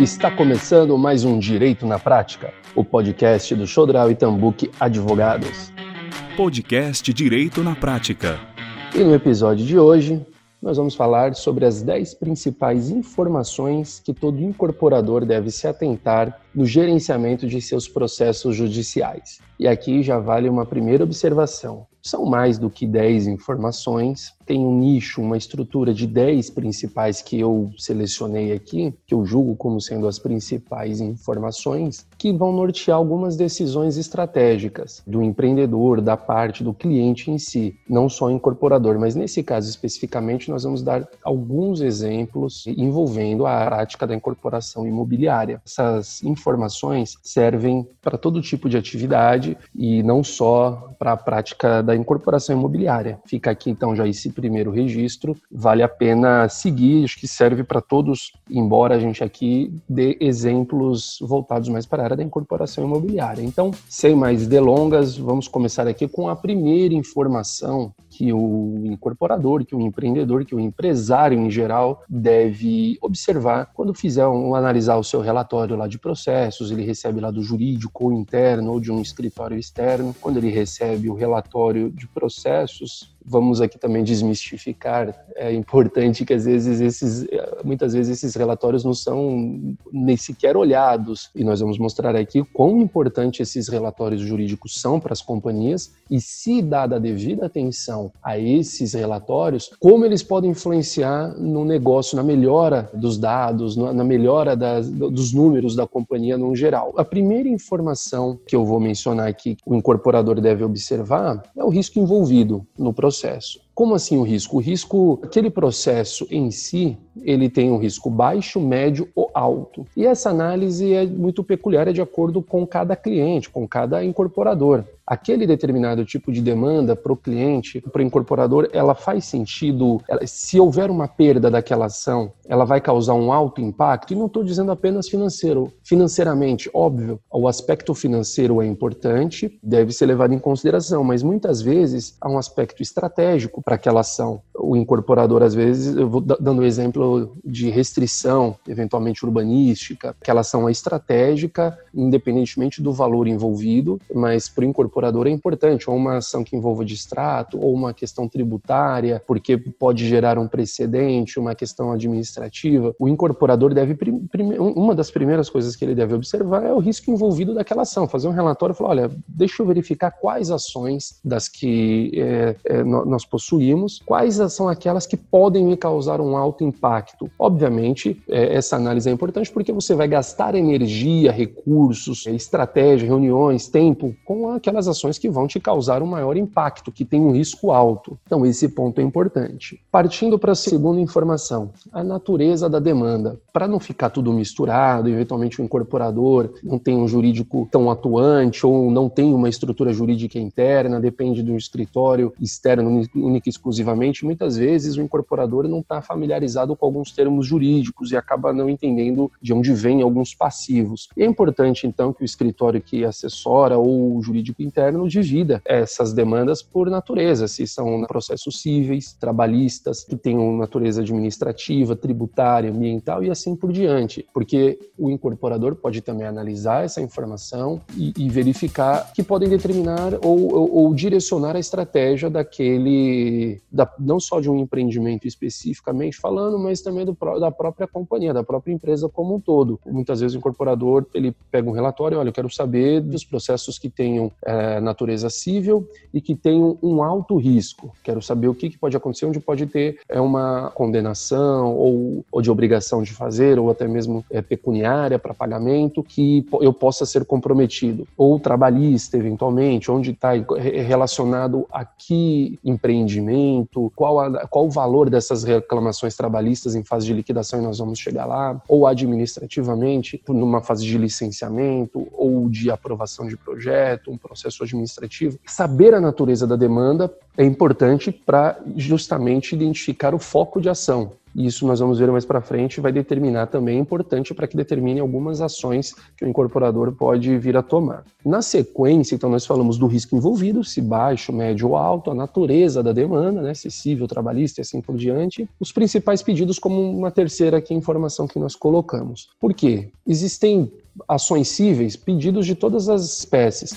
Está começando mais um Direito na Prática, o podcast do Chodral e Tambuque Advogados. Podcast Direito na Prática. E no episódio de hoje, nós vamos falar sobre as 10 principais informações que todo incorporador deve se atentar no gerenciamento de seus processos judiciais. E aqui já vale uma primeira observação. São mais do que 10 informações, tem um nicho, uma estrutura de 10 principais que eu selecionei aqui, que eu julgo como sendo as principais informações, que vão nortear algumas decisões estratégicas do empreendedor, da parte do cliente em si, não só o incorporador, mas nesse caso especificamente nós vamos dar alguns exemplos envolvendo a prática da incorporação imobiliária. Essas informações servem para todo tipo de atividade e não só para a prática da incorporação imobiliária. Fica aqui então já esse primeiro registro, vale a pena seguir, acho que serve para todos, embora a gente aqui dê exemplos voltados mais para a área da incorporação imobiliária. Então, sem mais delongas, vamos começar aqui com a primeira informação que o incorporador, que o empreendedor, que o empresário em geral deve observar quando fizer um analisar o seu relatório lá de processos, ele recebe lá do jurídico ou interno ou de um escritório externo, quando ele recebe o relatório de processos, vamos aqui também desmistificar. É importante que às vezes esses, muitas vezes esses relatórios não são nem sequer olhados e nós vamos mostrar aqui quão importante esses relatórios jurídicos são para as companhias e se dada a devida atenção a esses relatórios, como eles podem influenciar no negócio, na melhora dos dados, na melhora das, dos números da companhia no geral. A primeira informação que eu vou mencionar aqui, que o incorporador deve observar, é o risco envolvido no processo processo. Como assim o risco? O risco, aquele processo em si, ele tem um risco baixo, médio ou alto. E essa análise é muito peculiar, é de acordo com cada cliente, com cada incorporador. Aquele determinado tipo de demanda para o cliente, para o incorporador, ela faz sentido. Ela, se houver uma perda daquela ação, ela vai causar um alto impacto. E não estou dizendo apenas financeiro. Financeiramente, óbvio, o aspecto financeiro é importante, deve ser levado em consideração, mas muitas vezes há um aspecto estratégico para aquela ação. O incorporador, às vezes, eu vou dando exemplo exemplo de restrição, eventualmente urbanística, aquela ação é estratégica, independentemente do valor envolvido, mas para o incorporador é importante, ou uma ação que envolva distrato, ou uma questão tributária, porque pode gerar um precedente, uma questão administrativa. O incorporador deve, uma das primeiras coisas que ele deve observar é o risco envolvido daquela ação, fazer um relatório e falar, olha, deixa eu verificar quais ações das que é, é, nós possuímos, quais são aquelas que podem me causar um alto impacto. Obviamente, é, essa análise é importante porque você vai gastar energia, recursos, estratégia, reuniões, tempo com aquelas ações que vão te causar um maior impacto, que tem um risco alto. Então, esse ponto é importante. Partindo para a segunda informação, a natureza da demanda. Para não ficar tudo misturado, eventualmente o incorporador não tem um jurídico tão atuante ou não tem uma estrutura jurídica interna, depende de um escritório externo exclusivamente, muitas vezes o incorporador não está familiarizado com alguns termos jurídicos e acaba não entendendo de onde vêm alguns passivos. É importante, então, que o escritório que assessora ou o jurídico interno divida essas demandas por natureza, se são processos cíveis, trabalhistas, que tenham natureza administrativa, tributária, ambiental e assim por diante. Porque o incorporador pode também analisar essa informação e, e verificar que podem determinar ou, ou, ou, direcionar a estratégia daquele, da, não só de um empreendimento especificamente falando, mas também do, da própria companhia, da própria empresa como um todo. Muitas vezes o incorporador ele pega um relatório, olha, eu quero saber dos processos que tenham é, natureza civil e que tenham um alto risco. Quero saber o que, que pode acontecer, onde pode ter é, uma condenação ou, ou de obrigação de fazer, ou até mesmo é, pecuniária para pagamento, que eu possa ser comprometido. Ou trabalhista, eventualmente, onde está relacionado a que empreendimento, qual, a, qual o valor dessas reclamações trabalhistas em fase de liquidação e nós vamos chegar lá, ou administrativamente, numa fase de licenciamento ou de aprovação de projeto, um processo administrativo. Saber a natureza da demanda é importante para justamente identificar o foco de ação. Isso nós vamos ver mais para frente, vai determinar também, é importante para que determine algumas ações que o incorporador pode vir a tomar. Na sequência, então, nós falamos do risco envolvido, se baixo, médio ou alto, a natureza da demanda, né, se civil, trabalhista e assim por diante, os principais pedidos como uma terceira aqui informação que nós colocamos. Por quê? Existem ações cíveis, pedidos de todas as espécies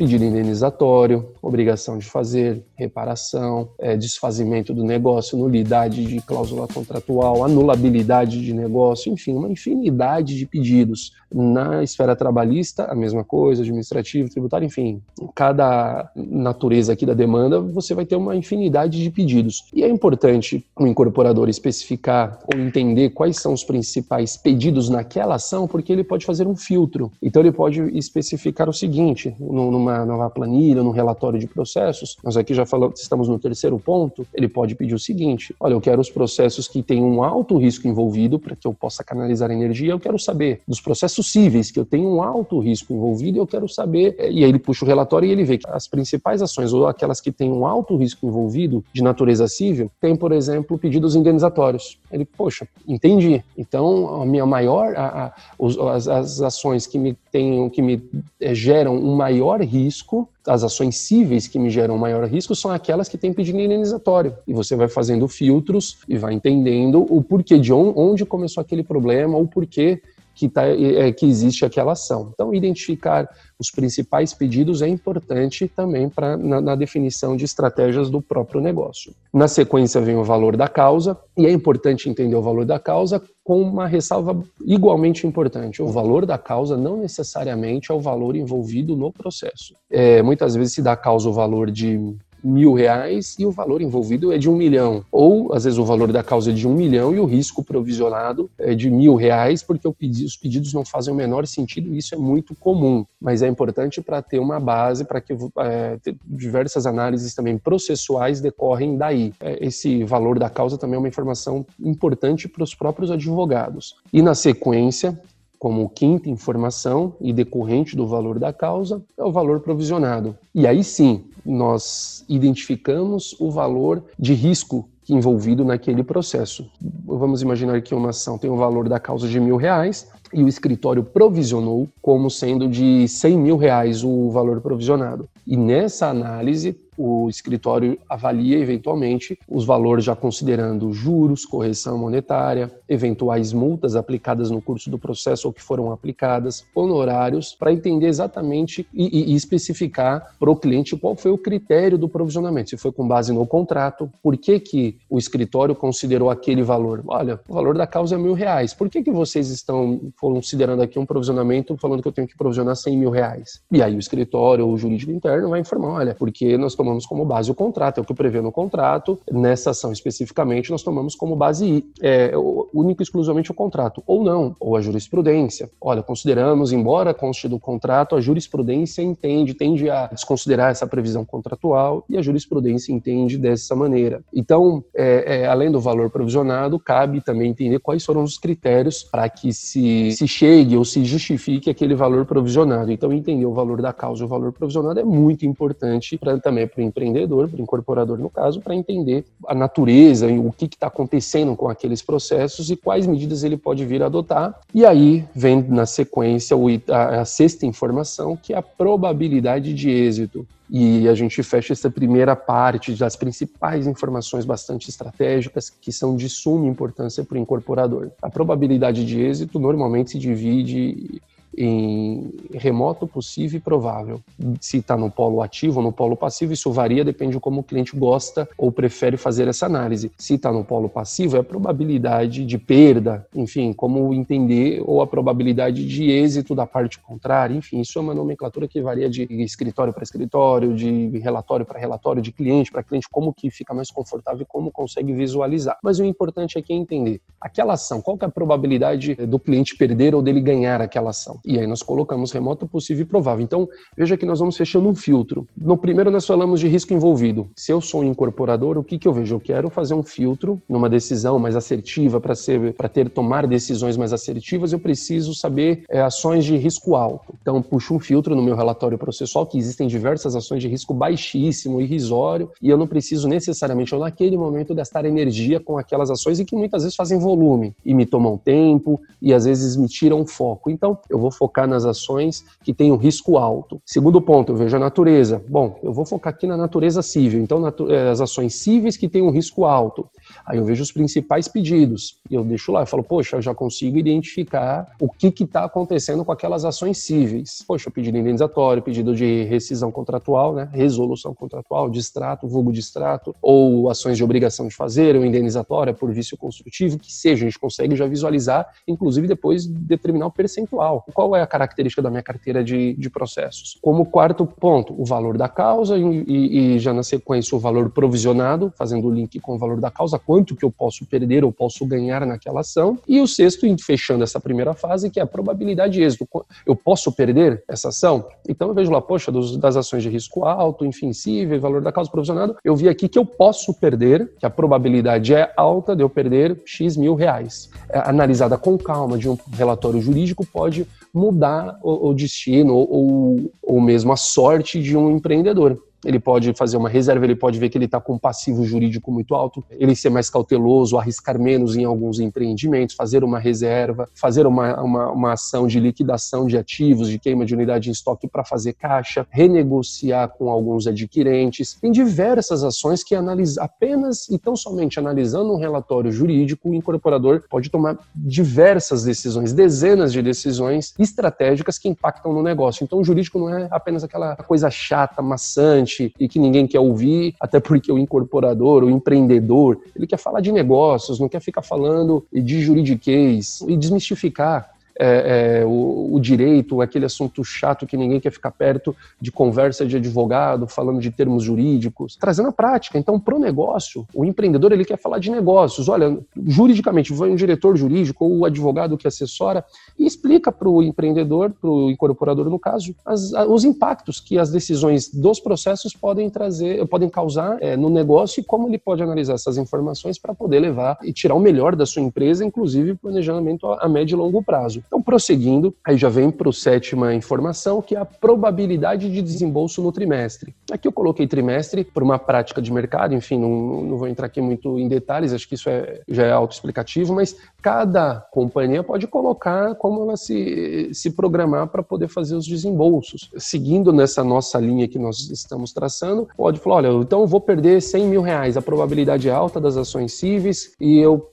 pedido indenizatório, obrigação de fazer, reparação, é, desfazimento do negócio, nulidade de cláusula contratual, anulabilidade de negócio, enfim, uma infinidade de pedidos. Na esfera trabalhista, a mesma coisa, administrativo, tributário, enfim, cada natureza aqui da demanda, você vai ter uma infinidade de pedidos. E é importante o incorporador especificar ou entender quais são os principais pedidos naquela ação, porque ele pode fazer um filtro. Então, ele pode especificar o seguinte, numa numa nova planilha, num relatório de processos, nós aqui já falamos, estamos no terceiro ponto, ele pode pedir o seguinte: olha, eu quero os processos que têm um alto risco envolvido para que eu possa canalizar energia, eu quero saber dos processos cíveis que eu tenho um alto risco envolvido, eu quero saber, eh, e aí ele puxa o relatório e ele vê que as principais ações, ou aquelas que têm um alto risco envolvido de natureza civil, tem, por exemplo, pedidos indenizatórios. Ele, poxa, entendi. Então, a minha maior, a, a, as, as ações que me tenham, que me é, geram um maior risco, as ações cíveis que me geram maior risco são aquelas que têm pedido indenizatório. E você vai fazendo filtros e vai entendendo o porquê de onde começou aquele problema, o porquê que, tá, é, que existe aquela ação. Então, identificar os principais pedidos é importante também para na, na, definição de estratégias do próprio negócio. Na sequência vem o valor da causa, e é importante entender o valor da causa com uma ressalva igualmente importante. O valor da causa não necessariamente é o valor envolvido no processo. É, muitas vezes se dá causa o valor de mil reais e o valor envolvido é de um milhão. Ou, às vezes, o valor da causa é de um milhão e o risco provisionado é de mil reais, porque os pedidos não fazem o menor sentido e isso é muito comum. Mas é importante para ter uma base, para que é, diversas análises também processuais decorrem daí. É, esse valor da causa também é uma informação importante para os próprios advogados. E, na sequência, como quinta informação e decorrente do valor da causa é o valor provisionado. E aí sim, nós identificamos o valor de risco envolvido naquele processo. Vamos imaginar que uma ação tem o valor da causa de mil reais e o escritório provisionou como sendo de 100 mil reais o valor provisionado. E nessa análise, o escritório avalia eventualmente os valores já considerando juros, correção monetária, eventuais multas aplicadas no curso do processo ou que foram aplicadas, honorários, para entender exatamente e, e, especificar para o cliente qual foi o critério do provisionamento, se foi com base no contrato, por que, que o escritório considerou aquele valor. Olha, o valor da causa é mil reais, por que, que vocês estão considerando aqui um provisionamento falando que eu tenho que provisionar 100 mil reais? E aí o escritório ou o jurídico interno vai informar, olha, porque nós tomamos tomamos como base o contrato, é o que prevê no contrato. Nessa ação especificamente, nós tomamos como base é, único e exclusivamente o contrato, ou não, ou a jurisprudência. Olha, consideramos, embora conste do contrato, a jurisprudência entende, tende a desconsiderar essa previsão contratual e a jurisprudência entende dessa maneira. Então, é, é, além do valor provisionado, cabe também entender quais foram os critérios para que se, se chegue ou se justifique aquele valor provisionado. Então, entender o valor da causa e o valor provisionado é muito importante pra, também para o empreendedor, para o incorporador no caso, para entender a natureza e o que está acontecendo com aqueles processos e quais medidas ele pode vir a adotar. E aí vem na sequência a, a sexta informação, que é a probabilidade de êxito. E a gente fecha essa primeira parte das principais informações bastante estratégicas que são de suma importância para o incorporador. A probabilidade de êxito normalmente se divide em remoto, possível e provável. Se está no polo ativo ou no polo passivo, isso varia, depende de como o cliente gosta ou prefere fazer essa análise. Se está no polo passivo, é a probabilidade de perda, enfim, como entender, ou a probabilidade de êxito da parte contrária, enfim, isso é uma nomenclatura que varia de escritório para escritório, de relatório para relatório, de cliente para cliente, como que fica mais confortável e como consegue visualizar. Mas o importante aqui é entender aquela ação, qual que é a probabilidade do cliente perder ou dele ganhar aquela ação. E aí nós colocamos remoto possível e provável. Então, veja que nós vamos fechando um filtro. No primeiro nós falamos de risco envolvido. Se eu sou um incorporador, o que, que eu vejo? Eu quero fazer um filtro numa decisão mais assertiva para ser para ter tomar decisões mais assertivas, eu preciso saber é, ações de risco alto. Então, puxo um filtro no meu relatório processual que existem diversas ações de risco baixíssimo, irrisório, e eu não preciso necessariamente, ou naquele momento, gastar energia com aquelas ações e que muitas vezes fazem volume e me tomam tempo e às vezes me tiram foco. Então, eu vou focar nas ações que têm um risco alto. Segundo ponto, eu vejo a natureza. Bom, eu vou focar aqui na natureza civil. Então, eh, as ações cíveis que têm um risco alto. Aí eu vejo os principais pedidos e eu deixo lá. Eu falo, poxa, eu já consigo identificar o que está acontecendo com aquelas ações cíveis. Poxa, pedido indenizatório, pedido de rescisão contratual, né? resolução contratual, distrato, vulgo distrato, ou ações de obrigação de fazer, ou indenizatória por vício construtivo, que seja, a gente consegue já visualizar, inclusive depois determinar o percentual. Qual é a característica da minha carteira de, de processos? Como quarto ponto, o valor da causa e, e, e já na sequência o valor provisionado, fazendo o link com o valor da causa, quanto que eu posso perder ou posso ganhar naquela ação. E o sexto, fechando essa primeira fase, que é a probabilidade de êxito. Eu posso perder essa ação? Então eu vejo lá, poxa, dos, das ações de risco alto, enfim, cível, valor da causa provisionado, eu vi aqui que eu posso perder, que a probabilidade é alta de eu perder X mil reais. É, analisada com calma de um relatório jurídico pode mudar o, o destino ou, ou, ou mesmo a sorte de um empreendedor ele pode fazer uma reserva, ele pode ver que ele está com um passivo jurídico muito alto, ele ser mais cauteloso, arriscar menos em alguns empreendimentos, fazer uma reserva, fazer uma, uma, uma ação de liquidação de ativos, de queima de unidade em estoque para fazer caixa, renegociar com alguns adquirentes. Tem diversas ações que analisa, apenas e tão somente analisando um relatório jurídico, o incorporador pode tomar diversas decisões, dezenas de decisões estratégicas que impactam no negócio. Então, o jurídico não é apenas aquela coisa chata, maçante, e que ninguém quer ouvir, até porque o incorporador, o empreendedor, ele quer falar de negócios, não quer ficar falando de juridiquês e desmistificar é, é, o, o, direito, aquele assunto chato que ninguém quer ficar perto de conversa de advogado, falando de termos jurídicos, trazendo a prática. Então, para o negócio, o empreendedor ele quer falar de negócios. Olha, juridicamente, vai um diretor jurídico ou o advogado que assessora e explica para o empreendedor, para o incorporador no caso, as, os impactos que as decisões dos processos podem trazer, podem causar é, no negócio e como ele pode analisar essas informações para poder levar e tirar o melhor da sua empresa, inclusive planejamento a, a médio e longo prazo. Então, prosseguindo, aí já vem para o sétima informação, que é a probabilidade de desembolso no trimestre. Aqui eu coloquei trimestre por uma prática de mercado, enfim, não, não vou entrar aqui muito em detalhes, acho que isso é, já é autoexplicativo, mas cada companhia pode colocar como ela se, se programar para poder fazer os desembolsos. Seguindo nessa nossa linha que nós estamos traçando, pode falar, olha, então eu vou perder 100 mil reais, a probabilidade é alta das ações cíveis e eu,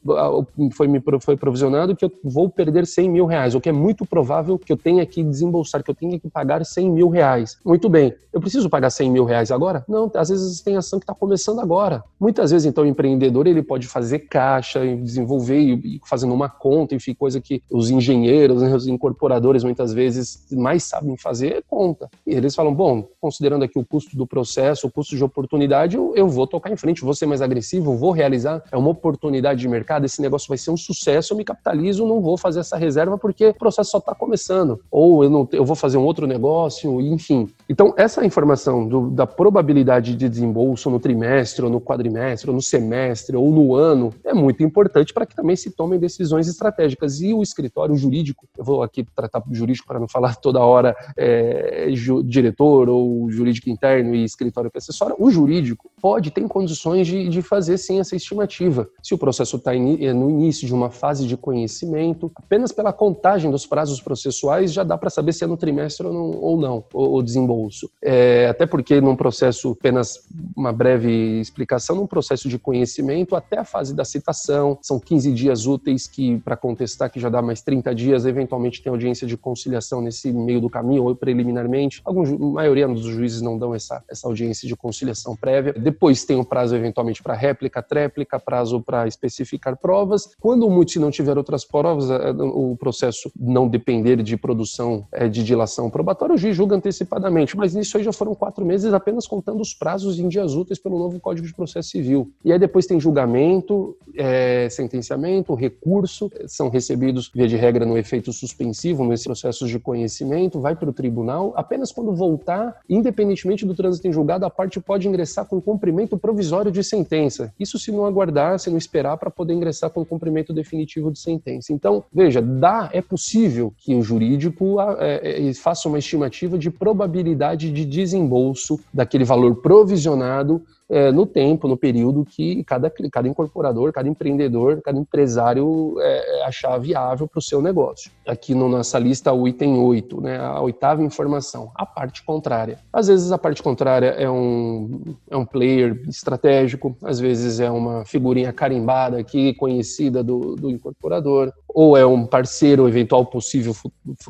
foi, me, foi provisionado que eu vou perder 100 mil reais reais, o que é muito provável que eu tenha que desembolsar, que eu tenha que pagar 100 mil reais. Muito bem, eu preciso pagar 100 mil reais agora? Não, às vezes tem ação que está começando agora. Muitas vezes, então, o empreendedor ele pode fazer caixa, desenvolver e fazendo uma conta, enfim, coisa que os engenheiros, né, os incorporadores muitas vezes mais sabem fazer é conta. E eles falam, bom, considerando aqui o custo do processo, o custo de oportunidade, eu, eu vou tocar em frente, vou ser mais agressivo, vou realizar, é uma oportunidade de mercado, esse negócio vai ser um sucesso, eu me capitalizo, não vou fazer essa reserva porque o processo só está começando. Ou eu, não, eu vou fazer um outro negócio, enfim. Então, essa informação do, da probabilidade de desembolso no trimestre, ou no quadrimestre, ou no semestre, ou no ano, é muito importante para que também se tomem decisões estratégicas. E o escritório jurídico, eu vou aqui tratar jurídico para não falar toda hora é, ju, diretor ou jurídico interno e escritório que assessora, o jurídico pode, tem condições de, de fazer sim essa estimativa. Se o processo está é no início de uma fase de conhecimento, apenas pela contagem contagem dos prazos processuais já dá para saber se é no trimestre ou não, ou não o, desembolso. É, até porque num processo, apenas uma breve explicação, num processo de conhecimento até a fase da citação, são 15 dias úteis que para contestar que já dá mais 30 dias, eventualmente tem audiência de conciliação nesse meio do caminho ou preliminarmente. Alguns, a maioria dos juízes não dão essa, essa audiência de conciliação prévia. Depois tem o prazo eventualmente para réplica, tréplica, prazo para especificar provas. Quando muito se não tiver outras provas, o processo processo não depender de produção é, de dilação probatória, o juiz julga antecipadamente. Exatamente, mas nisso aí já foram quatro meses apenas contando os prazos em dias úteis pelo novo Código de Processo Civil. E aí depois tem julgamento, é, sentenciamento, recurso, são recebidos, via de regra, no efeito suspensivo, nesses processos de conhecimento, vai para o tribunal. Apenas quando voltar, independentemente do trânsito em julgado, a parte pode ingressar com cumprimento provisório de sentença. Isso se não aguardar, se não esperar para poder ingressar com cumprimento definitivo de sentença. Então, veja, dá, é possível que o jurídico é, é, faça uma estimativa de probabilidade de desembolso daquele valor provisionado é, no tempo, no período que cada, cada incorporador, cada empreendedor, cada empresário é, achar viável para o seu negócio. Aqui no nossa lista, o item 8, né, a oitava informação, a parte contrária. Às vezes a parte contrária é um, é um player estratégico, às vezes é uma figurinha carimbada aqui, conhecida do, do incorporador, ou é um parceiro, eventual possível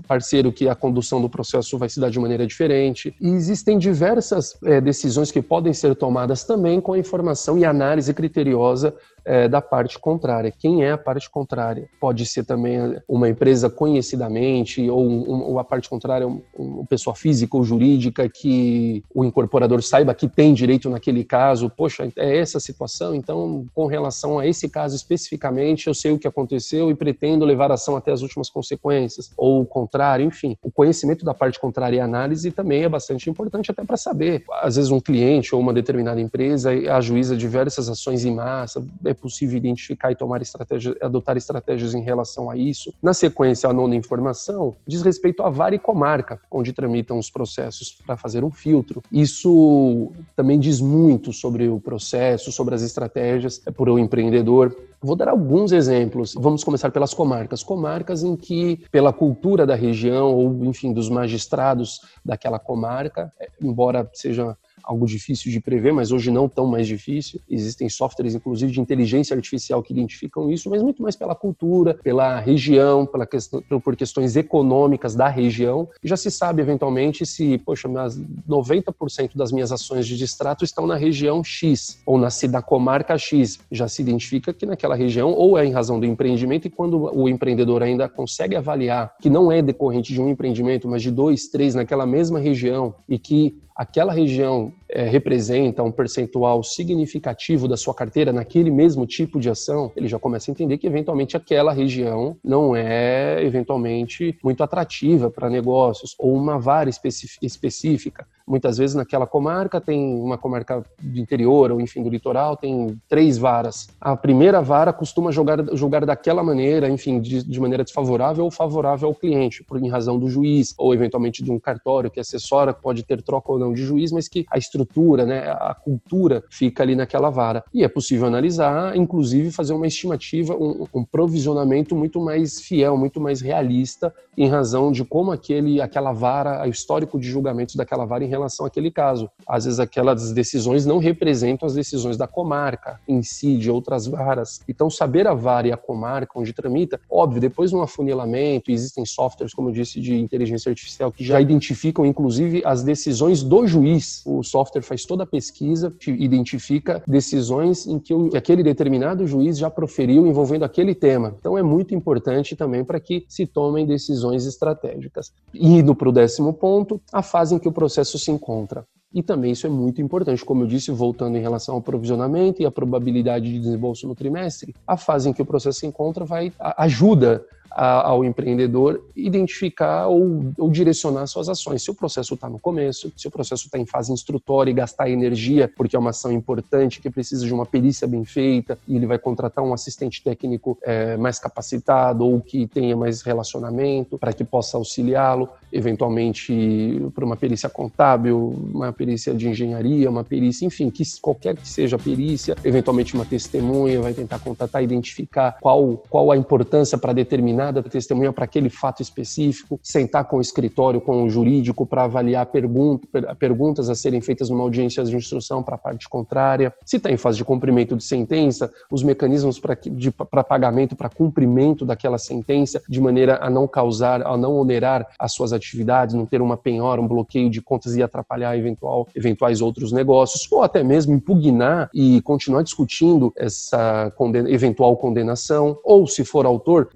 parceiro que a condução do processo vai se dar de maneira diferente. E existem diversas é, decisões que podem ser tomadas também com a informação e análise criteriosa é, da parte contrária. Quem é a parte contrária? Pode ser também uma empresa conhecidamente, ou, um, ou a parte contrária, uma um pessoa física ou jurídica que o incorporador saiba que tem direito naquele caso. Poxa, é essa situação, então, com relação a esse caso especificamente, eu sei o que aconteceu e pretendo levar a ação até as últimas consequências. Ou o contrário, enfim. O conhecimento da parte contrária e análise também é bastante importante, até para saber. Às vezes, um cliente ou uma determinada empresa ajuiza diversas ações em massa, é possível identificar e tomar estratégias, adotar estratégias em relação a isso. Na sequência, a nona informação diz respeito à vara e comarca, onde tramitam os processos para fazer um filtro. Isso também diz muito sobre o processo, sobre as estratégias é por o empreendedor. Vou dar alguns exemplos. Vamos começar pelas comarcas. Comarcas em que, pela cultura da região ou, enfim, dos magistrados daquela comarca, é, embora seja algo difícil de prever, mas hoje não tão mais difícil. Existem softwares, inclusive, de inteligência artificial que identificam isso, mas muito mais pela cultura, pela região, pela questão, por questões econômicas da região. Já se sabe, eventualmente, se, poxa, 90% das minhas ações de distrato estão na região X ou na, da comarca X. Já se identifica que naquela região, ou é em razão do empreendimento, e quando o empreendedor ainda consegue avaliar que não é decorrente de um empreendimento, mas de dois, três naquela mesma região, e que aquela região é, representa um percentual significativo da sua carteira naquele mesmo tipo de ação, ele já começa a entender que eventualmente aquela região não é eventualmente muito atrativa para negócios ou uma vara específica. Muitas vezes naquela comarca tem uma comarca do interior ou enfim do litoral tem três varas. A primeira vara costuma jogar, julgar daquela maneira, enfim, de, de maneira desfavorável ou favorável ao cliente, por em razão do juiz ou eventualmente de um cartório que assessora, pode ter troca ou não de juiz, mas que a estrutura, né, a cultura fica ali naquela vara. E é possível analisar, inclusive fazer uma estimativa, um, um provisionamento muito mais fiel, muito mais realista em razão de como aquele, aquela vara, o histórico de julgamentos daquela vara em relação àquele caso. Às vezes aquelas decisões não representam as decisões da comarca em si, de outras varas. Então, saber a vara e a comarca onde tramita, óbvio, depois no afunilamento, existem softwares, como eu disse, de inteligência artificial que já identificam, inclusive, as decisões do juiz. O software faz toda a pesquisa, identifica decisões em que, o, que aquele determinado juiz já proferiu envolvendo aquele tema. Então, é muito importante também para que se tomem decisões estratégicas. E indo para o décimo ponto, a fase em que o processo se encontra. E também isso é muito importante, como eu disse, voltando em relação ao provisionamento e a probabilidade de desembolso no trimestre, a fase em que o processo se encontra vai ajuda a, ao empreendedor identificar ou, ou, direcionar suas ações. Se o processo está no começo, se o processo está em fase instrutória e gastar energia, porque é uma ação importante que precisa de uma perícia bem feita e ele vai contratar um assistente técnico é, mais capacitado ou que tenha mais relacionamento para que possa auxiliá-lo, eventualmente para uma perícia contábil, uma perícia de engenharia, uma perícia, enfim, que qualquer que seja a perícia, eventualmente uma testemunha, vai tentar contatar, identificar qual, qual a importância para determinada testemunha para aquele fato específico, sentar com o escritório, com o jurídico para avaliar pergunta, perguntas a serem feitas numa audiência de instrução para a parte contrária. Se está em fase de cumprimento de sentença, os mecanismos para pagamento, para cumprimento daquela sentença, de maneira a não causar, a não onerar as suas atividades, não ter uma penhora, um bloqueio de contas e atrapalhar eventual, eventuais outros negócios, ou até mesmo impugnar e continuar discutindo essa condena, eventual condenação, ou se for autor,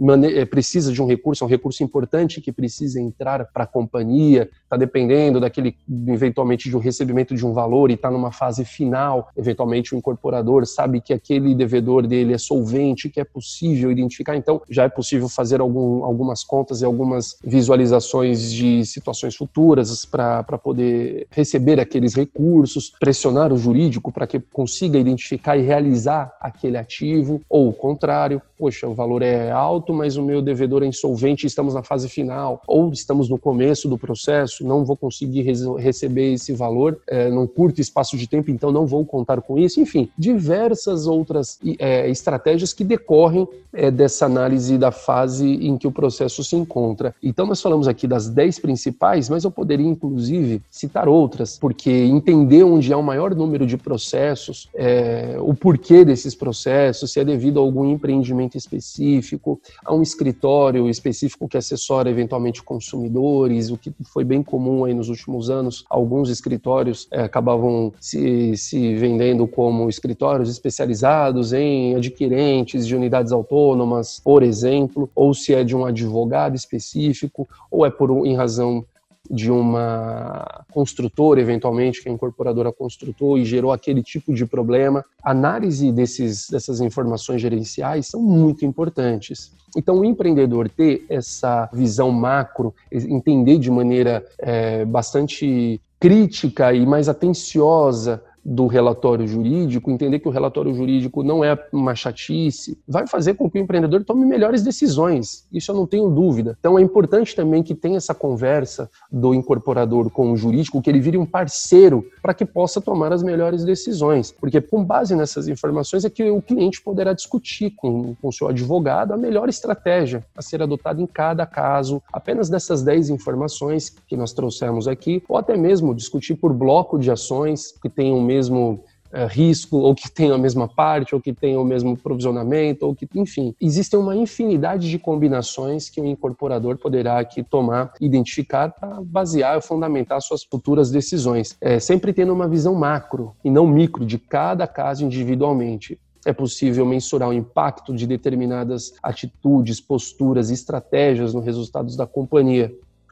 precisa de um recurso, é um recurso importante que precisa entrar para a companhia, está dependendo daquele, eventualmente, de um recebimento de um valor e está numa fase final, eventualmente o incorporador sabe que aquele devedor dele é solvente, que é possível identificar, então já é possível fazer algum, algumas contas e algumas visualizações de situações futuras para poder receber aqueles recursos, pressionar o jurídico para que consiga identificar e realizar aquele ativo, ou o contrário, poxa, o valor é alto, mas o meu devedor é insolvente, estamos na fase final, ou estamos no começo do processo, não vou conseguir receber esse valor é, num curto espaço de tempo, então não vou contar com isso. Enfim, diversas outras é, estratégias que decorrem é, dessa análise da fase em que o processo se encontra. Então, nós falamos aqui das 10 principais, mas eu poderia, inclusive, citar outras, porque entender onde há um maior número de processos, é, o porquê desses processos, se é devido a algum empreendimento específico, a um escritório específico que assessora eventualmente consumidores, o que foi bem comum aí nos últimos anos. Alguns escritórios é, acabavam se, se vendendo como escritórios especializados em adquirentes de unidades autônomas, por exemplo, ou se é de um advogado específico, ou é por em razão de uma construtora, eventualmente, que a incorporadora construtou e gerou aquele tipo de problema. Análise desses, dessas informações gerenciais são muito importantes. Então, o empreendedor ter essa visão macro, entender de maneira é, bastante crítica e mais atenciosa do relatório jurídico, entender que o relatório jurídico não é uma chatice, vai fazer com que o empreendedor tome melhores decisões. Isso eu não tenho dúvida. Então é importante também que tenha essa conversa do incorporador com o jurídico, que ele vire um parceiro para que possa tomar as melhores decisões. Porque com base nessas informações é que o cliente poderá discutir com o seu advogado a melhor estratégia a ser adotada em cada caso, apenas dessas 10 informações que nós trouxemos aqui, ou até mesmo discutir por bloco de ações que tenham mesmo é, risco, ou que tenham a mesma parte, ou que tenham o mesmo provisionamento, ou que, enfim, existem uma infinidade de combinações que o incorporador poderá aqui tomar, identificar para basear, fundamentar suas futuras decisões. É, sempre tendo uma visão macro e não micro de cada caso individualmente. É possível mensurar o impacto de determinadas atitudes, posturas e estratégias nos resultados da companhia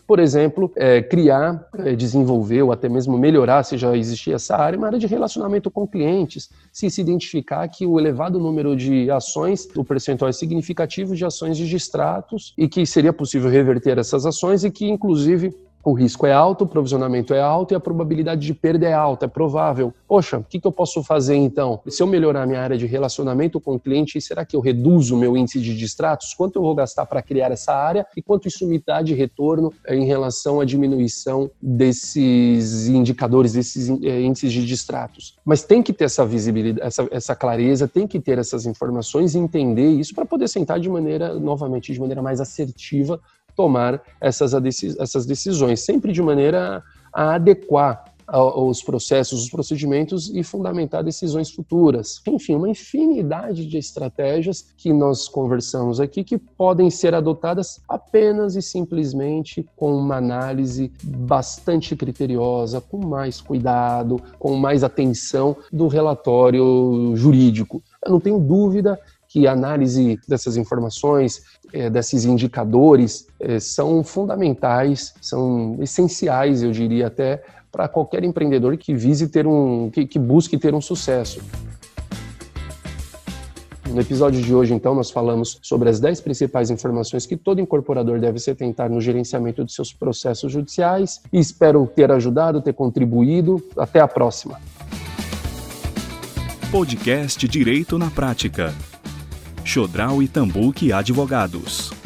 por exemplo, é, criar, é, desenvolver ou até mesmo melhorar, se já existia essa área, uma área de relacionamento com clientes, se se identificar que o elevado número de ações, o percentual é significativo de ações de distratos e que seria possível reverter essas ações e que, inclusive, o risco é alto, o provisionamento é alto e a probabilidade de perda é alta, é provável. Poxa, o que, que eu posso fazer então? Se eu melhorar minha área de relacionamento com o cliente, será que eu reduzo o meu índice de distratos? Quanto eu vou gastar para criar essa área e quanto isso me dá de retorno eh, em relação à diminuição desses indicadores, desses eh, índices de distratos? Mas tem que ter essa visibilidade, essa, essa clareza, tem que ter essas informações e entender isso para poder sentar de maneira, novamente, de maneira mais assertiva tomar essas, essas decisões, sempre de maneira a adequar os processos, os procedimentos e fundamentar decisões futuras. Enfim, uma infinidade de estratégias que nós conversamos aqui que podem ser adotadas apenas e simplesmente com uma análise bastante criteriosa, com mais cuidado, com mais atenção do relatório jurídico. Eu não tenho dúvida que a análise dessas informações, é, desses indicadores, é, são fundamentais, são essenciais, eu diria até, para qualquer empreendedor que vise ter um, que, que busque ter um sucesso. No episódio de hoje, então, nós falamos sobre as 10 principais informações que todo incorporador deve se atentar no gerenciamento de seus processos judiciais e espero ter ajudado, ter contribuído. Até a próxima. Podcast Direito na Prática. Chodral e Tambuque Advogados.